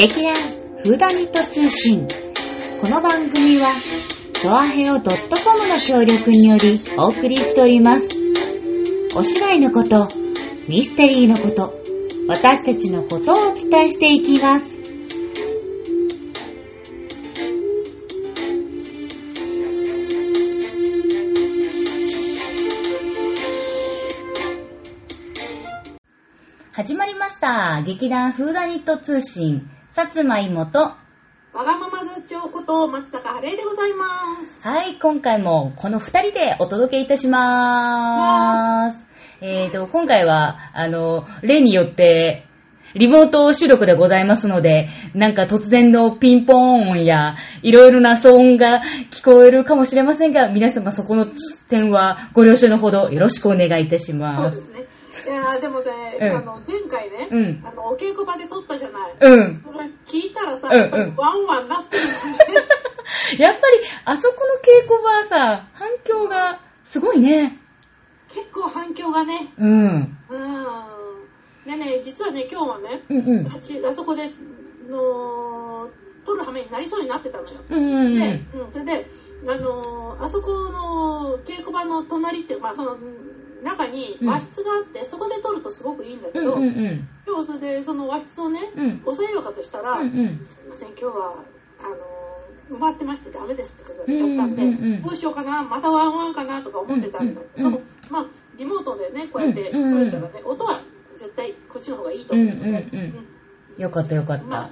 劇団フーダニット通信。この番組は、チョアヘオ .com の協力によりお送りしております。お芝居のこと、ミステリーのこと、私たちのことをお伝えしていきます。始まりました。劇団フーダニット通信、さつまいもと、わがままず長こと松坂晴恵でございます。はい、今回もこの二人でお届けいたします。えーと、今回は、あの、例によって、リモート収録でございますので、なんか突然のピンポーン音や、いろいろな騒音が聞こえるかもしれませんが、皆様そこの点はご了承のほどよろしくお願いいたしそうま。ですすね。いやーでもね、うんあの前回ね、うんあのお稽古場で撮ったじゃない。うん。それ聞いたらさ、うんうんワンワンなってるね。やっぱり、あそこの稽古場はさ、反響がすごいね。結構反響がね。うん。うん。でね、実はね、今日はね、うんうん。あそこでの撮る羽目になりそうになってたのよ。うんうんで、うん。うん、それで、あのーあそこの稽古場の隣ってまあ、その中に和室があって、そこで撮るとすごくいいんだけど、うんうんうん。今日それでその和室をね、うん。抑えようかとしたら、うんうん。すいません、今日はあのー埋まってましてダメですって言われちゃったんで、うんうんうんどうしようかな、またワンワンかなとか思ってたんだけど、うんうんまあ、リモートでね、こうやって撮うんうんれたらね、音は絶対こっちの方がいいとうんう思うんので、うん。よかったよかっまあ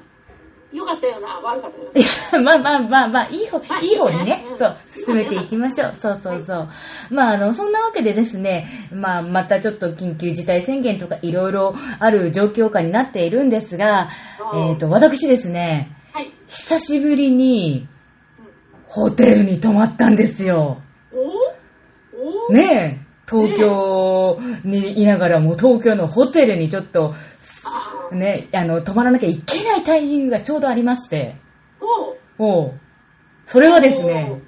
た。、よかったよな、悪かったよいな。やまあまあまあまあ、いい方、まあいい方にねそう、うん進めていきましょう。そうそうそう。まあ、あの、そんなわけでですね、まあ、またちょっと緊急事態宣言とかいろいろある状況下になっているんですが、うんえっと、私ですね、はい。久しぶりにうんホテルに泊まったんですよ。おおねえ。東京にいながらも東京のホテルにちょっと、ね、あの、泊まらなきゃいけないタイミングがちょうどありまして、おおうそれはですね、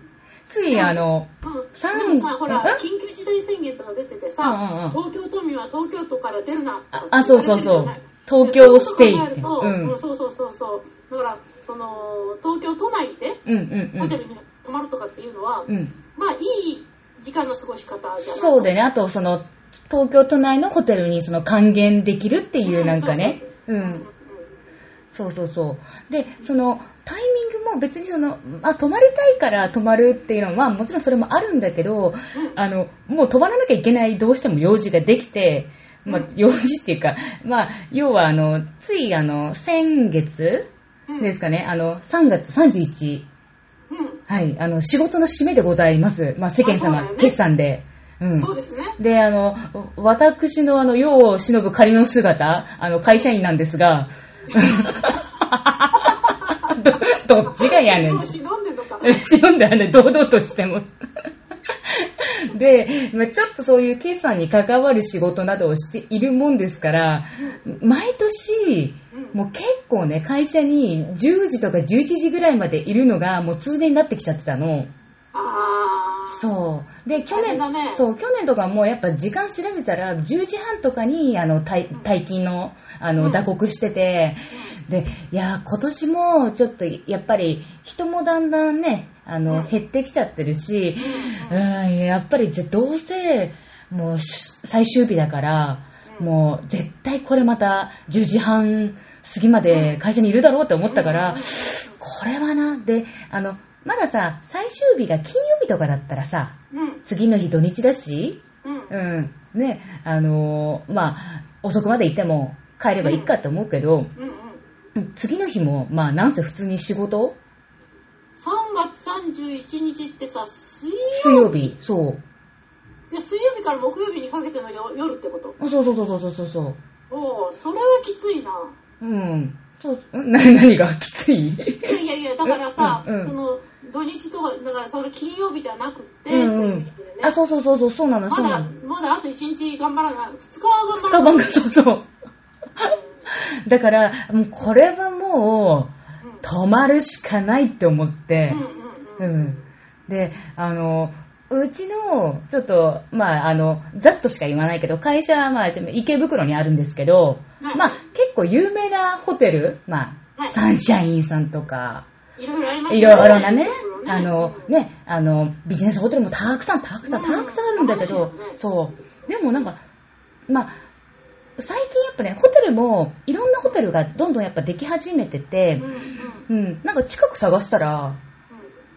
ついあの、うん、三でもさ、ほらうん、緊急事態宣言とか出ててさ、うんうんうん。東京都民は東京都から出るなああそうそうそう。東京ステイってうんそうそうそうそう。だから、その、東京都内でうんうんうん。ホテルに泊まるとかっていうのは、うん。まあ、いい時間の過ごし方じゃそうでね、あとその、東京都内のホテルにその還元できるっていうなんかね。ううんん。そうそうそう。で、その、タイミングも別にその、あ、泊まりたいから泊まるっていうのは、まあもちろんそれもあるんだけど、あの、もう泊まらなきゃいけないどうしても用事ができて、まあ用事っていうか、まあ、要はあの、ついあの、先月うん。ですかね、あの、3月31、うんはい、あの、仕事の締めでございます。まあ世間様、ね決算で。うん。そうですね。で、あの、私のあの、世を忍ぶ仮の姿、あの、会社員なんですが、ど、どっちがやねん。忍んでんのか。忍んではね、堂々としても。で、まあちょっとそういう決算に関わる仕事などをしているもんですから、毎年、うん。もう結構ね、会社に10時とか11時ぐらいまでいるのがもう通年になってきちゃってたの。そう。で、去年、ね。そう、去年とかもやっぱ時間調べたら、10時半とかに、あの、退退勤の、あの、うん。打刻してて、で、いやー、今年もちょっと、やっぱり、人もだんだんね、あの、うん。減ってきちゃってるし、ううんん、やっぱりぜ、どうせ、もう、し最終日だから、うん。もう、絶対これまた、10時半過ぎまで会社にいるだろうって思ったから、うん。これはな、で、あの、まださ、最終日が金曜日とかだったらさ、うん。次の日土日だし、うん。うん、ね、あのーまあ、遅くまで行っても帰ればいいかって思うけど。次の日も、まあ、なんせ普通に仕事3月31日ってさ、水水曜曜日、そう。で水曜日から木曜日にかけての夜夜ってこと？あそうそうそうそうそうそう。おおそれはきついな。うん。そう、んな、何がきつい？いやいやいや、だからさ、うんうんその土日とか、だからその金曜日じゃなくって、うんうんねあ、そうそうそうそう、そうなの、そうまだなの。、まだあと1日頑張らない。2日は頑張二らない。日晩が、そうそう。だから、もうこれはもう、うん泊まるしかないって思って。うん。で、あの、うちの、ちょっと、まあ、あの、ざっとしか言わないけど、会社は、まあ、池袋にあるんですけど、はい。まあ、結構有名なホテル、まあ、はい。サンシャインさんとか、いろいろありますいろいろなねあの、ね、あの、ビジネスホテルもたくさん、たくさん、うんたくさんあるんだけどそう。でもなんか、まあ、最近やっぱね、ホテルも、いろんなホテルがどんどんやっぱでき始めてうんてう、んうん、なんか近く探したら、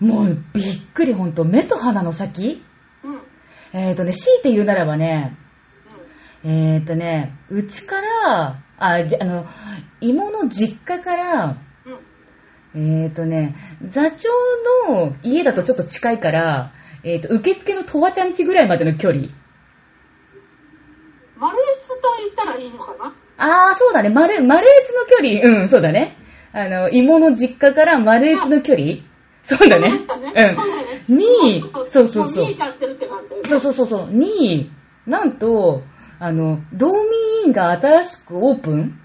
うんもうびっくりほんと、目と鼻の先うんうんえっ、ー、とね、強いて言うならばね、えっ、ー、とね、うちから、あ、じゃあの、芋の実家から、うんうんえっ、ー、とね、座長の家だとちょっと近いから、えっ、と、受付のとわちゃん家ぐらいまでの距離。丸越と言ったらいいのかな？あー、そうだね、マレ、マレーツの距離。うん、そうだね。あの、芋の実家からマレーツの距離？そうだね。そうん。そうそうそうそう。そうそうそう。に、なんと、あの、道民院が新しくオープン？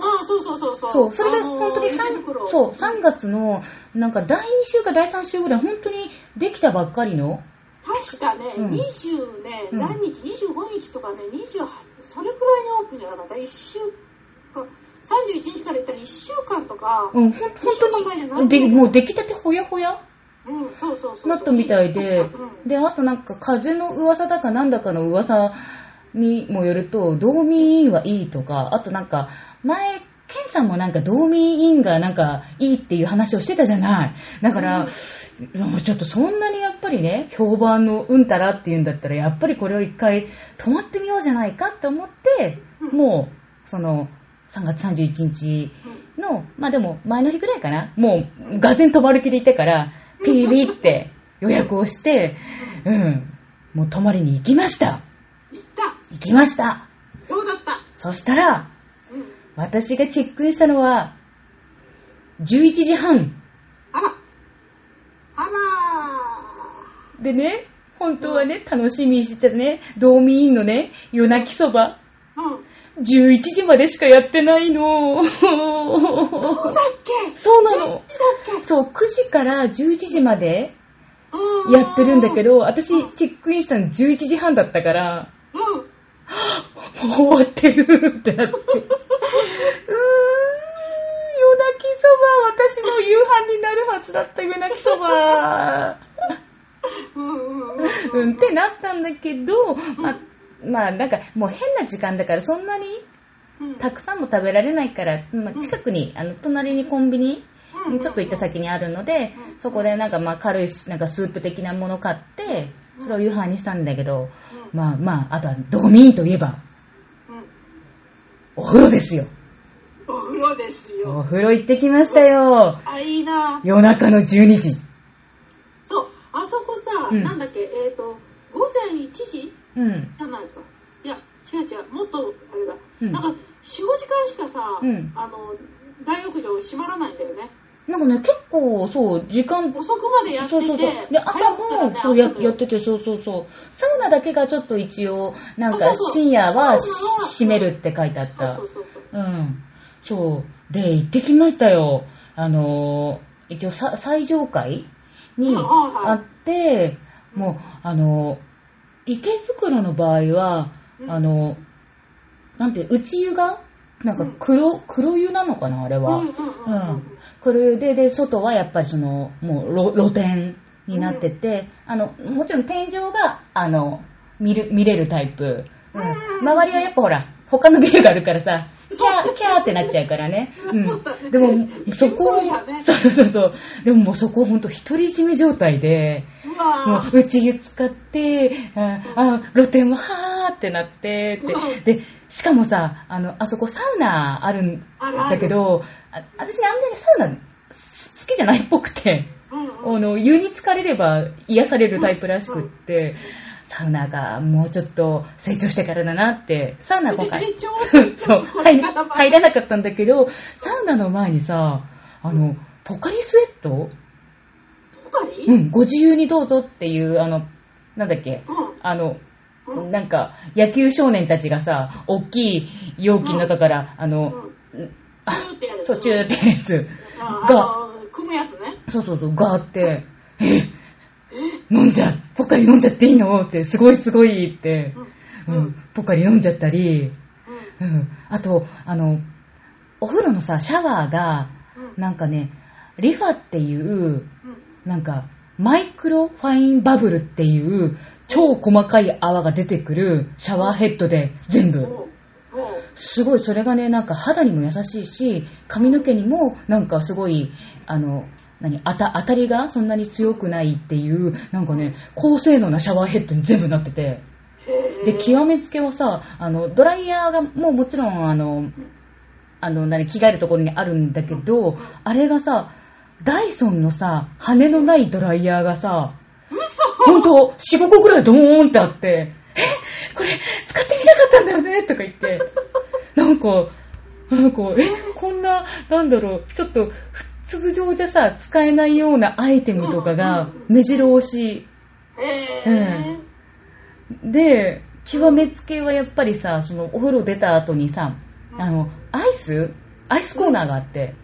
ああ、そうそうそうそう。そう、それであのー本当に池 3, 袋。そう3月の、なんか第2週か第3週ぐらい、本当にできたばっかりの、確かね、うん。20ね、うん。何日、25日とかね、28、それくらいにオープンじゃなかった ?1 週間、31日から言ったら1週間とか、うん、ほん本当に、で、もう出来たてほやほや？うん、そうそうそう。なったみたいで。うん、で、あとなんか風の噂だかなんだかの噂にもよると、道民院はいいとか、あとなんか、前、ケンさんもなんか道民院がなんかいいっていう話をしてたじゃない。だから、ちょっとそんなにやっぱりね、評判のうんたらっていうんだったら、やっぱりこれを一回泊まってみようじゃないかって思って、うん。もう、その、3月31日うんの、まあでも前の日ぐらいかな、もう、がぜん泊まる気でいたから、ピリピリって予約をして、うん、もう泊まりに行きました。行った行きました。そうだった？そしたら、うん。私がチェックインしたのは、11時半。あらあらでね、本当はね、楽しみにしてたね、道民院のね、夜泣きそば。ーうん。11時までしかやってないの。そうだっけ？そうなの。そうだっけ？そう、9時から11時までうんやってるんだけど、私チェックインしたの11時半だったから、うん。もう終わってるってなって。うーん、夜泣きそば、私の夕飯になるはずだった夜泣きそば。うん、ってなったんだけど、まあ、まあ、なんかもう変な時間だからそんなにうんたくさんも食べられないから、まあ、近くに、あの、隣にコンビニ、うんちょっと行った先にあるのでう、んそこでなんかまあ軽いなんかスープ的なもの買って、それを夕飯にしたんだけど、うんまあまあ、あとはドミーといえば、うんお風呂ですよ。お風呂ですおよ。風呂行ってきましたよ。あ、いいな。夜中の12時。そう、あそこさ、うんなんだっけ、えっ、と、午前1時うん。じゃないか。いや、違う違う、もっと、あれだ。うんなんか、4、5時間しかさ、うんあの、大浴場閉まらないんだよね。なんかね、結構、そう、時間、遅くまでやってて、そうそうそう。で、朝も、そうややってて、そうそうそう。サウナだけがちょっと一応、なんか深夜は閉めるって書いてあった。そうそうそう。うん。そう。で、行ってきましたよ。あのー、一応さ、最上階にあって、もう、あのー、池袋の場合は、うんあのー、なんて、内湯がなんか黒、黒湯なのかなあれは。うんうんうんうんうん。黒湯で、で、外はやっぱりその、もう露露天になってて、あの、もちろん天井が、あの、見る、見れるタイプ。うん。うん周りはやっぱほら、他のビルがあるからさ、キャー、キャーってなっちゃうからね。そうん。でも、そこそうそうそう。でももうそこをほんと独り占め状態で、うもわう内湯使って、あ、あ露天もはーってなって、うんって。で、しかもさ、あの、あそこサウナあるんだけど、あ私ね、あんまりサウナす好きじゃないっぽくて、あの、湯に浸かれれば癒されるタイプらしくって、サウナがもうちょっと成長してからだなって、サウナ今回。そう、こ入らなかったんだけど、サウナの前にさ、あの、ポカリスエット？ポカリ？うん、ご自由にどうぞっていう、あの、なんだっけ、うん。あの、うん。なんか、野球少年たちがさ、大きい容器の中から、あの、あそう、チューってやつあが、組むやつね。そうそうそう、があって、え、飲んじゃ、ポカリ飲んじゃっていいの？って、すごいすごいって、ううん。ん、ポカリ飲んじゃったり、うん。うん、あと、あの、お風呂のさ、シャワーが、なんかね、リファっていう、うん。なんか、マイクロファインバブルっていう、超細かい泡が出てくるシャワーヘッドで全部。すごい、それがね、なんか肌にも優しいし、髪の毛にもなんかすごい、あの、何、当た当たりがそんなに強くないっていう、なんかね、高性能なシャワーヘッドに全部なってて。で、極めつけはさ、あの、ドライヤーがもうもちろん、あの、あの、何、着替えるところにあるんだけど、あれがさ、ダイソンのさ、羽のないドライヤーがさ、ほんと、4、5個くらいドーンってあって、え、これ、使ってみたかったんだよねとか言って、なんか、なんか、え、こんな、なんだろう、ちょっと、通常じゃさ、使えないようなアイテムとかが、目白押し。へうん。で、極めつけはやっぱりさ、その、お風呂出た後にさ、うん。あの、アイス？アイスコーナーがあって、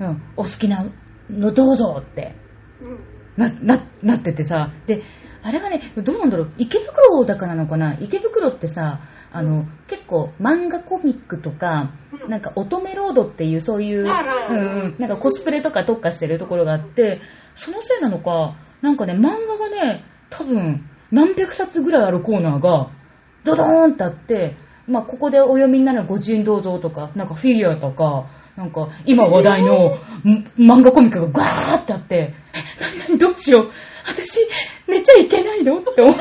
うん、お好きなのどうぞって、うん。な、な、なっててさ、で、あれはね、どうなんだろう、池袋だからなのかな。池袋ってさ、あの、結構漫画コミックとか、うん。なんか乙女ロードっていうそういう、うんうん、なんかコスプレとか特化してるところがあって、そのせいなのか、なんかね、漫画がね、多分、何百冊ぐらいあるコーナーが、ドドーンってあって、まあ、ここでお読みになるご自由どうぞとか、なんかフィギュアとか、なんか今話題の、ん漫画コミックがガーってあって、え、何々どうしよう。私、寝ちゃいけないの？って思う。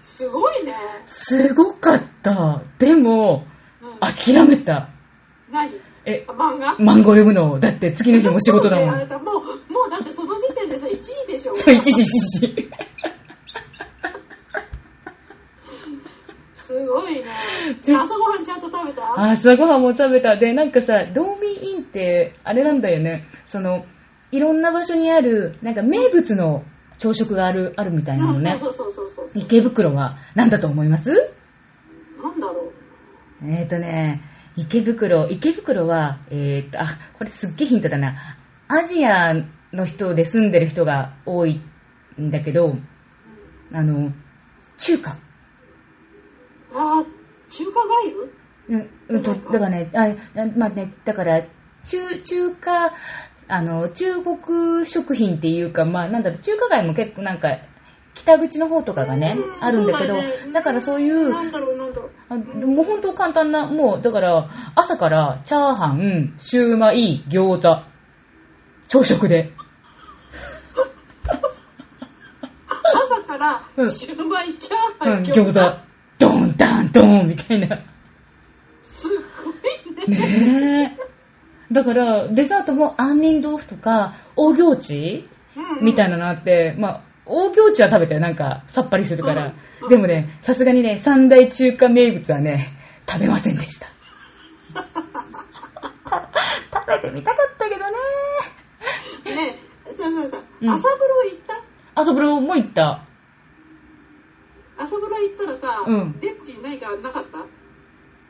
すごいね。すごかった。でも、うん諦めた。何？え、漫画？漫画読むの。だって次の日も仕事だもん。もう、もうだってその時点でさ、1時でしょ？そう、一時一時。すごいね。で朝ごはんちゃんと食べた？朝ごはんも食べた。で、なんかさ、ドーミーインって、あれなんだよね。その、いろんな場所にある、なんか名物の朝食がある、あるみたいなのね。そうそうそうそう。池袋は何だと思います？なんだろう。えーとね、池袋、池袋は、えーと、あ、これすっげえヒントだな。アジアの人で住んでる人が多いんだけど、あの、中華。あー、中華がゆうん、うんと、だからね、あ、あまあね、だから、中、中華、あの、中国食品っていうか、まあなんだろう、中華街も結構なんか、北口の方とかがね、あるんだけど、そうね。だからそういう、なんだろう、なんだろう。あもう本当簡単な、もう、だから、朝から、チャーハン、シューマイ、餃子、朝食で。朝からうん、シューマイ、チャーハン、うん、餃子、ドーン、ダーン、ドーン、みたいな。すごいね。ねえ。だから、デザートも杏仁豆腐とか、大行地うんみたいなのあって、まあ、大行地は食べたよ。なんか、さっぱりするから。うんでもね、さすがにね、三大中華名物はね、食べませんでした。食べてみたかったけどね。ねそうそうそう。うん朝風呂行った？朝風呂も行った。朝風呂行ったらさ、うんレッチに何かなかった？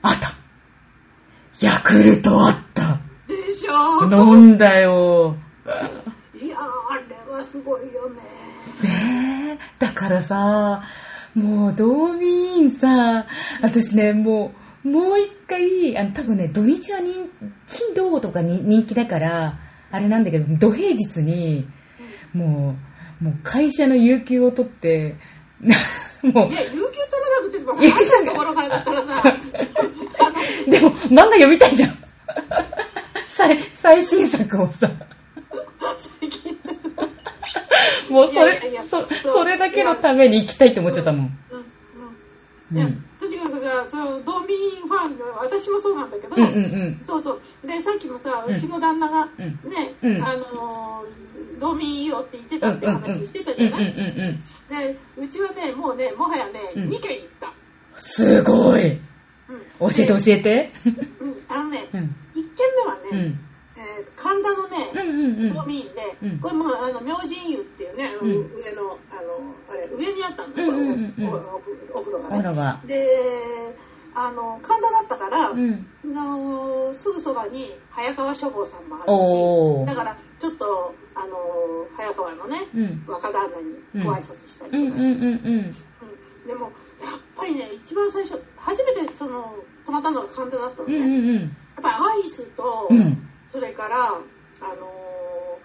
あった。ヤクルトあった。でしょ？飲んだよ。いやー、あれはすごいよね。ねえ。だからさ、もう、ドーミーンさ、私ね、もう、もう一回、あの、多分ね、土日は人気、土とかに人気だから、あれなんだけど、土平日に、もう、もう会社の有給を取って、なもうい、や、有給取らなくても朝のところからだったらさ、でも、漫画読みたいじゃん。最最新作をさ。最近。もうそれいやいやいやそ、それだけのために行きたいって思っちゃったもん。うんううん。いやん。、とにかくさ、その、ドーミーファンの、私もそうなんだけど、うんうんそうそう。で、さっきもさ、うんうちの旦那が、うんね、うんあのー、ドーミーいいよって言ってうん。たって話してたじゃない、うんうんうんうん。で、うちはね、もうね、もはやね、うん2回行った。すごい。うん。教えて教えて。うん、あのね、うん。1軒目はね、うん。えー神田のね、うんうんうん。ドーミーンで、うんこれもうあの明神湯っていうね、うん上のあのあれ上にあったんだうんうんうおおおお風呂がね。で、あの神田だったから、うん。あのすぐそばに早川書房さんもあるし、だからちょっとあの早川のねうん。若旦那にご挨拶したりとかして、でもやっぱりね一番最初初めてその泊まったのが神田だったのうんね。うんうん。私ぱりアイスと、うん。それから、あの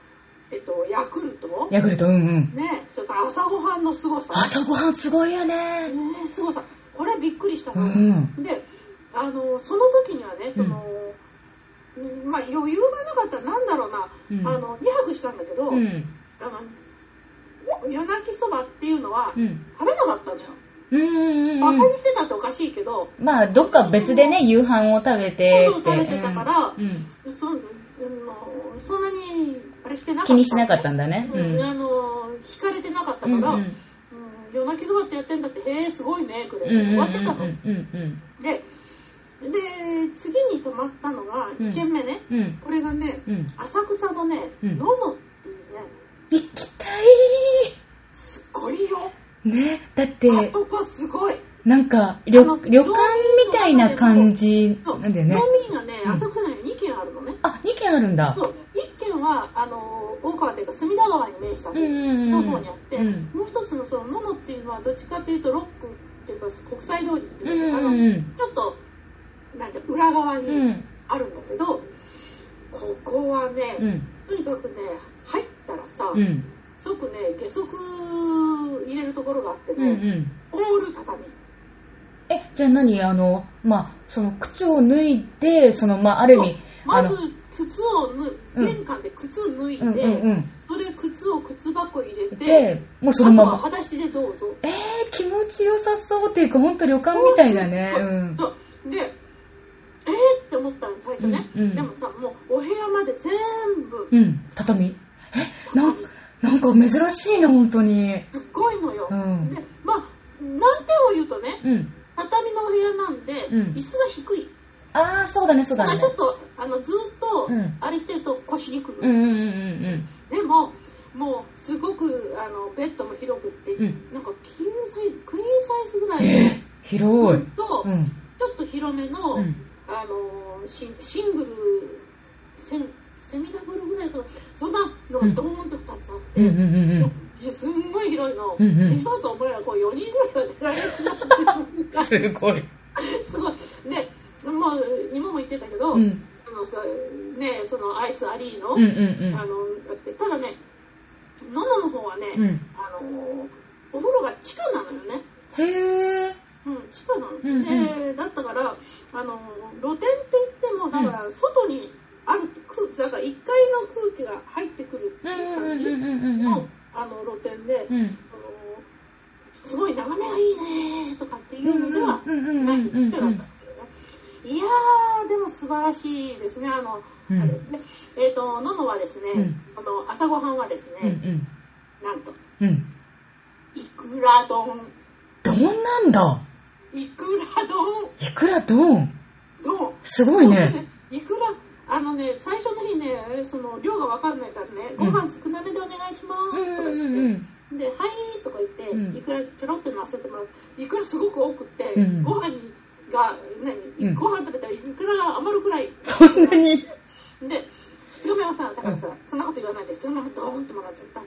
ーえっと、ヤクルトヤクルト、うんうん。ね、それから朝ごはんの凄さ。朝ごはんすごいよね。ね、凄さ。これびっくりしたうの。ん。で、あの、その時にはね、その、うんまあ余裕がなかったらなんだろうな、うんあの、2泊したんだけど、うん。あの、夜泣きそばっていうのはうん。食べなかったのよ。うんうんバカうん。にしてたっておかしいけど、まあ、どっか別でね、夕飯を食べてそう食べてたからうんうんそうんそんなにあれしてなかった。気にしなかったんだね。うん、あの、惹かれてなかったから、うんうんうん夜泣きそばってやってんだって、へえ、すごいね、くらいうんうん終わってたの。で、で、次に泊まったのが、うん2軒目ね、うん。うん。これがね、うん。浅草のね、うん。ののっていうね、行きたすっごいよ。いね、だって、あそこすごい。なんか、旅旅館みたいな感じなんだよね。飲。みがね、うん浅草には2軒あるのね。あ、2軒あるんだ。そう、1軒は、あの、大川というか隅田川に面したうんうんうんの方にあって、もう一つのそのののっていうのはどっちかっていうとロックっていうか国際通りっていうか、あのうんうんちょっとなんて裏側にあるんだけど、ここはね、とにかくね入ったらさ、うん即ね下足入れるところがあってね、んオール畳え、じゃあ何あの、まあ、その靴を脱いで、その、まあ、ある意味、まず、靴を脱うん玄関で靴脱いで、うんうんうん。それ靴を靴箱入れてで、もうそのまま。裸足でどうぞえー、気持ちよさそうっていうか、ほんと旅館みたいだね。そううん。そうでえー？って思ったの最初ね、うんうんでもさもうお部屋まで全部うん、畳。え、なん、なんか珍しいな、ほんとに。すっごいのよ、うんでまあ難点を言うとねうん。畳のお部屋なんで、うん椅子が低いあー、そうだね、そうだねだち。ょっとあのずっと、うんあれしてると腰にくる、うんうんうんうんでももうすごくあのベッドも広くって、うんなんかキングサイズクイーンサイズぐらうん。いえー、広い。と、うん。ちょっと広めの、うん。あのシンシングルセンセミダブルぐらいかなそんなのがドーンと2つあって、うんうんうんいやすんごい広いの、うんうん今と思えばこう4人ぐらいは出られる。すごい。すごいでもう今も言ってたけど、うん。あのさねそのアイスアリーの、うんうんあのだってただねノノの方はね、うん。うん。あのお風呂が地下なのよねへー。うん、地下なの、うんうんでだったからあの露天って言ってもだから外にある空だから1階の空気が入ってくるってうんいううんうん感じうんのあの露天で、うん。すごい眺めがいいねとかっていうのではうんうんうんうんないんだけどねいやーでも素晴らしいですね。あの、うん。あれですね。えっ、とののはですね、うん。あの朝ごはんはですうんうね、ん。なんとうん。いくら丼。どんなんだ？いくら丼。いくらどん丼。すごいね。いくら、あのね、最初の日ね、その量がわかんないからね、うん。ご飯少なめでお願いしますとかうんうん言って、うん。で、はいとか言って、うん。いくらちょろっての忘れてもらう。いくらすごく多くって、うん。ご飯が、うん何、ご飯食べたらいくらが余るくらい。そんなに？で、二日目はさ、だからさ、そんなこと言わないで、そのままドーンってもらっちゃった。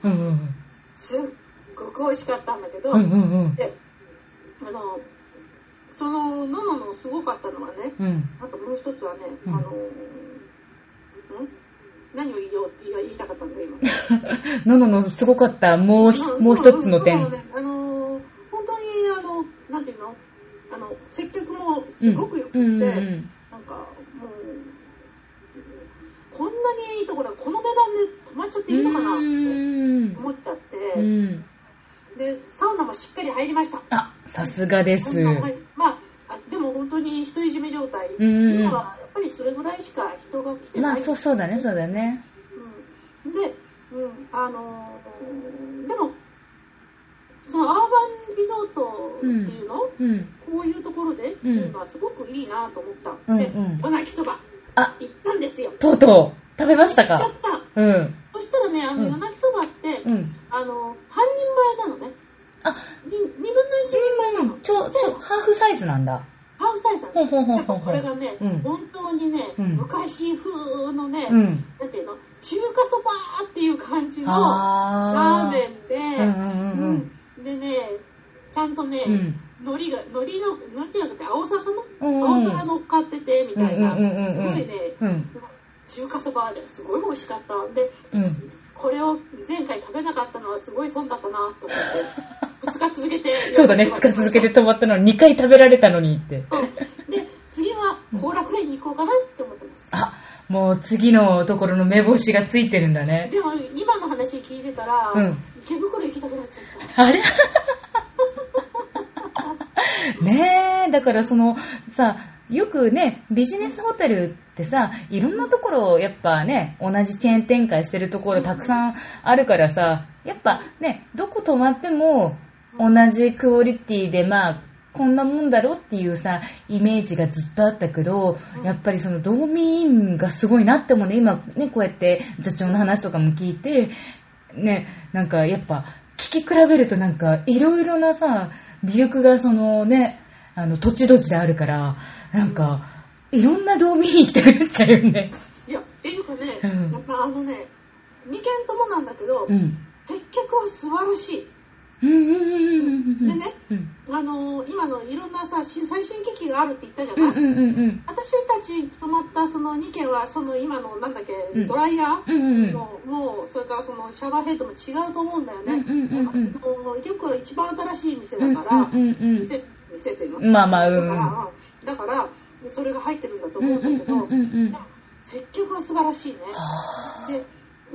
すっごく美味しかったんだけど、うん。うんうんうん。で、あの、その、のののすごかったのはね、うん。あともう一つはね、うんあのー、ん？何を言おう言いたかったんだ今。のののすごかった、もうひ、もう一つの点。そうねあのー、本当に、あの、なんていうの？あの、接客もすごくよくって、うんうんうんなんか、もう、こんなにいいところこの値段で泊まっちゃっていいのかなってうん思っちゃって、うん。で、サウナもしっかり入りました。あ、さすがです。まあ、あでも本当に独り占め状態うんうんいうのは、やっぱりそれぐらいしか人が来てない。まあ、そう、そうだね、そうだね。うん、で、うん、あのーでも、そのアーバンリゾートっていうの、うん。こういうところでっていうのはすごくいいなと思った。で、うんうん夜泣きそばあ、行ったんですよ。とうとう、食べましたか？行っちゃった。うん。そしたらね、あの、うん夜泣きそばって、うん。あの、半人前なのね。あ、に二分の一人前なの。ちょ、ちょ、ハーフサイズなんだ。ハーフサイズなの。ほうほうほうでもほうほうこれがね、うん本当にね、うん昔風のね、うん。なんていうの、中華そばっていう感じのあラーメンで、うんうんうんうん。うんでね、ちゃんとね、うん。海苔が、海苔の、海苔じゃなくて、青魚？うん青魚乗っかってて、みたいな。すごいね、うん。中華そばですごい美味しかった。で、うん。これを前回食べなかったのはすごい損だったなと思って、2日続けて。そうだね、2日続けて止まったのに2回食べられたのにって。うんで、次は後楽園に行こうかなって思ってます。あ、もう次のところの目星がついてるんだね。でも、今の話聞いてたら、うん池袋行きたくなっちゃった。あれ？ねえ、だからその、さ、よくね、ビジネスホテルってさ、いろんなところ、やっぱね、同じチェーン展開してるところたくさんあるからさ、やっぱね、どこ泊まっても、同じクオリティで、まあ、こんなもんだろっていうさ、イメージがずっとあったけど、やっぱりその道民がすごいなってもね、今ね、こうやって座長の話とかも聞いて、ね、なんかやっぱ、聞き比べるとなんか、いろいろなさ、魅力がそのね、あの、土地土地であるから、なんか、いろんな道民行きたくなっちゃうよね。いや、っていうかね、うんやっぱあのね、2軒ともなんだけど、うん。接客は素晴らしい。うんうんうんうんうん。でねうん。あのー今のいろんなさ、し最新機器があるって言ったじゃない。私たち泊まったその2軒は、その今のなんだっけ、うんドライヤー？の、もう、それからそのシャワーヘッドも違うと思うんだよね。うんうんうんうんもう池袋一番新しい店だから、うんうんうん店、店っていうのうん。まあまあ、うん。だから、それが入ってるんだとうん思うんだけど。接客は素晴らしいね。で、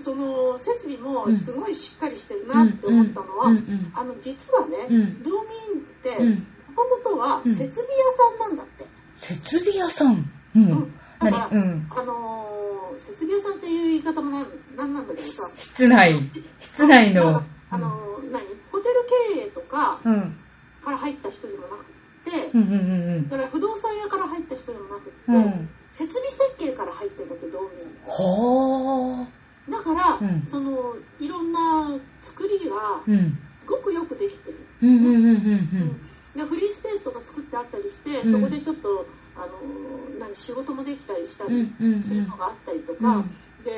その設備もすごいしっかりしてるなって思ったのは、あの、実はね、うん道民って、うん。もともとはうん設備屋さんなんだって。設備屋さん？ううんん。だから、何うん。あのー設備屋さんっていう言い方もなんなんなんだけどさ、室内。室内の。あのー何？ホテル経営とかうん。から入った人でもなくて、うんうんうんだから不動産屋から入った人でもなくて、うん。うん。設備設計から入ってるんだって、道民。ほー。だから、うんその、いろんな作りが、うん。すごくよくできてる。うんうんうんうんでフリースペースとか作ってあったりして、うんそこでちょっと、あのー何、仕事もできたりしたりうんするのがあったりとか、うん。で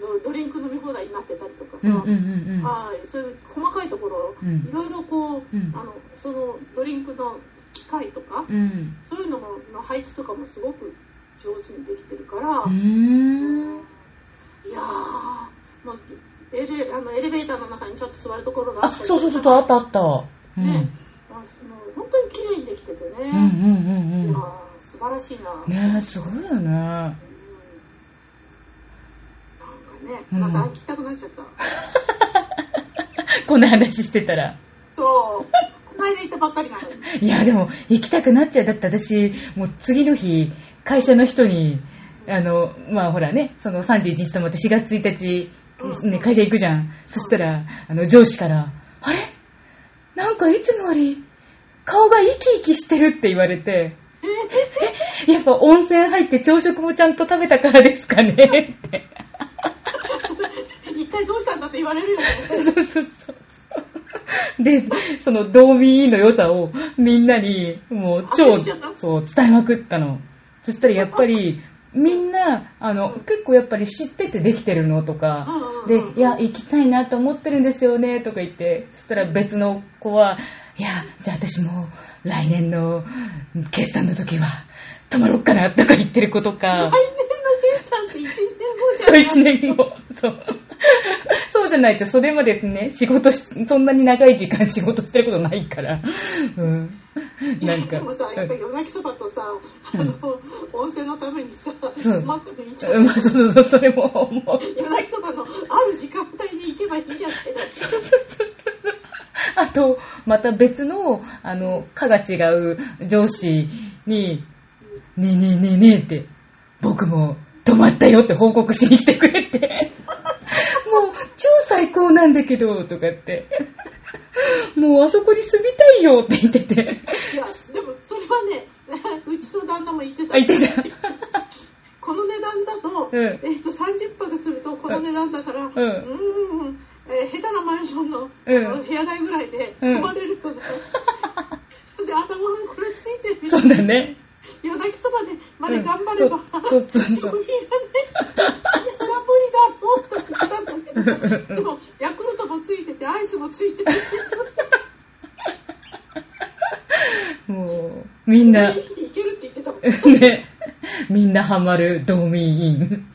ド、ドリンク飲み放題になってたりとかさ、うんうんうんうん。はい、そういう細かいところ、うんいろいろこう、うんあの、そのドリンクの機械とか、うん。そういうのもの配置とかもすごく上手にできてるから、うーん。いやー、もうエレあのエレベーターの中にちょっと座るところがああった、りそうそうそう、あったあった。うん。ね、あもう本当に綺麗にできててね、うんうんうんいやー素晴らしいな。うん。ねえ、すごいよね。うんなんかね、うんまた行きたくなっちゃった。こんな話してたら。そう、この間行ったばっかりなのに。いや、でも、行きたくなっちゃう。だって私、もう次の日、会社の人に、あの、まあほらね、その31日と思って4月1日、ね、会社行くじゃん。そしたら、あの、上司から、あれ？なんかいつもより、顔が生き生きしてるって言われて、え？やっぱ温泉入って朝食もちゃんと食べたからですかね？って。んだって言われるよね。そうそうそう。で、その道民の良さをみんなにもう超あそう伝えまくったの。そしたらやっぱりみんな、あの、結構やっぱり知っててできてるのとか、で、うんうんうんいや、行きたいなと思ってるんですよねとか言って、そしたら別の子は、いや、じゃあ私も来年の決算の時は泊まろっかなとか言ってる子とか来、年の決算って1年後じゃそう、ない一年後。そう。そうじゃないと、それまでですね、仕事し、そんなに長い時間仕事してることないから。うん。なんか。でもさ、やっぱり夜泣きそばとさ、あの、温泉のためにさ、そう待ってもいいじゃん。うんまあ、そうそうそう、それも思う。夜泣きそばのある時間帯に行けばいいじゃんって。あと、また別の、あの、科が違う上司に、ねえねえねえねえって、僕も泊まったよって報告しに来てくれて、もう超最高なんだけど、とかって、もうあそこに住みたいよって言ってて、いや、でもそれはね、うちの旦那も言ってた。あ、言ってた。この値段だと、うん。えっと、30泊するとこの値段だから、ううんーん、えー下手なマンションの,、うん。あの部屋代ぐらいでうん。泊まれるとね、で、朝ごはんこれついてるそうだね。夜泣きそばでまで頑張れば、うんそうそう。そうそう食費いらないし、それは無理だろうって言ったんだけど、でも、ヤクルトもついてて、アイスもついてて、もう、みんな、いけるって言ってたもん。ね、みんなハマる道民院。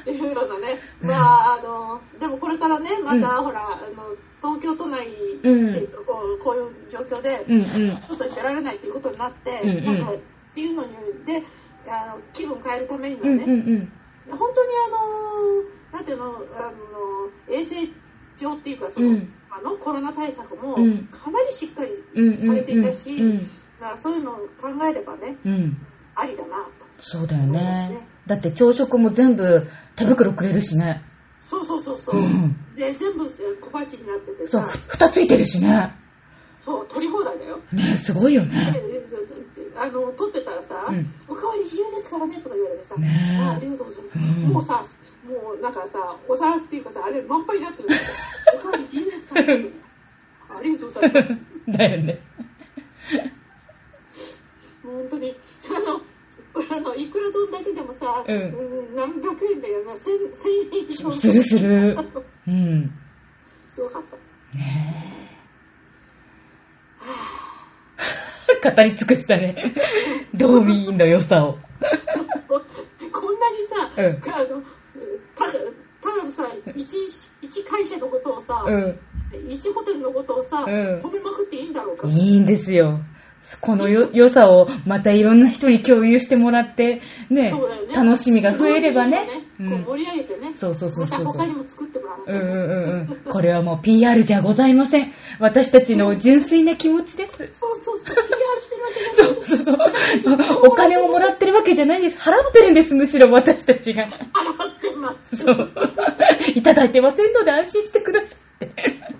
っていうのがね、うんまあ、あの、でもこれからね、また、うんほら、あの、東京都内で、うんこうこういう状況で、うんうん。外に出られないということになって、うんうんなんか、っていうのに、で、あの気分変えるためにはうんね、うんうん。本当にあの、なんての、あの、衛生上っていうか、その、うんあのコロナ対策もうんかなりしっかり。されていたし、うん。だからそういうのを考えればね、うん。ありだなと。そうだよねね。だって朝食も全部手袋くれるしね。そうそうそうそう。うんで、全部小鉢になっててそう、蓋ついてるしね。そう、取り放題だよ。ねすごいよでね。あの、取ってたらさ、うんおかわり自由ですからねとか言われてさ、ねえあありがとうございます。うんもうさ、もうなんかさ、お皿っていうかさ、あれ満杯になってるんだよ。おかわり自由ですか？ありがとうございます。だよね。本当に、あの、あの、いくら丼だけでもさ、うんうん何百円だよな、千千円以上。するする。うん。すごかった。ねはえ語り尽くしたね。道民院の良さを。あ こんなにさ、うんあの一、一会社のことをさ、うん。一ホテルのことをさ、うん褒めまくっていいんだろうか。いいんですよ。このよ良さをまたいろんな人に共有してもらって、ねね楽しみが増えればね。うこうん盛り上げてね。そうそうそうそう他にも作ってもらわないとうんうんうんうん。これはもう PR じゃございません。私たちの純粋な気持ちです。そうそうそう。PR してるわけじゃない。そうそうそう。お金をもらってるわけじゃないです。払ってるんです、むしろ私たちが。払ってます。そう。いただいてませんので安心してくださいって。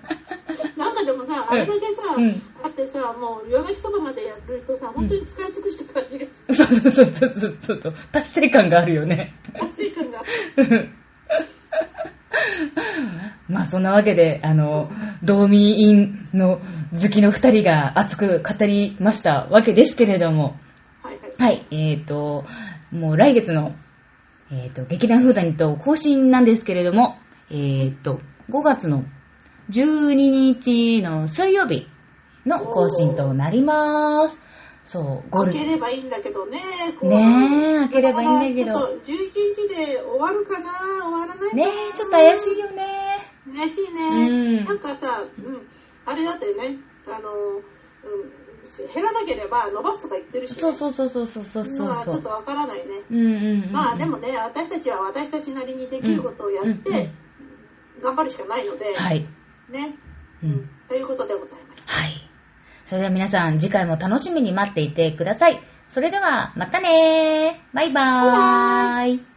でもさ、あれだけさ、うんあってさ、もう夜泣きそばまでやるとさ、本当に使い尽くした感じがする。そうそうそうそうそうそう。達成感があるよね。達成感が。まあそんなわけで、あの、道民院の好きの二人が熱く語りましたわけですけれども、はいはい。はい、えっ、と、もう来月の、えっ、と、劇団フーダニット更新なんですけれども、えっ、と、5月の12日の水曜日の更新となります。そう、ゴール開ければいいんだけどね。ねえ開ければいいんだけどちょっと11日で終わるかな終わらないかなねえ、ちょっと怪しいよね。怪しいね。うんなんかさ、うん、あれだってね、あの、うん、減らなければ伸ばすとか言ってるし、ね、そうそうそうそうそうそうそうまあちょっとわからないね。うんうんうんうん。まあでもね、私たちは私たちなりにできることをやって、頑張るしかないので、はい。ね、うん。ということでございました。はい。それでは皆さん、次回も楽しみに待っていてください。それでは、またねー。バイバーイ。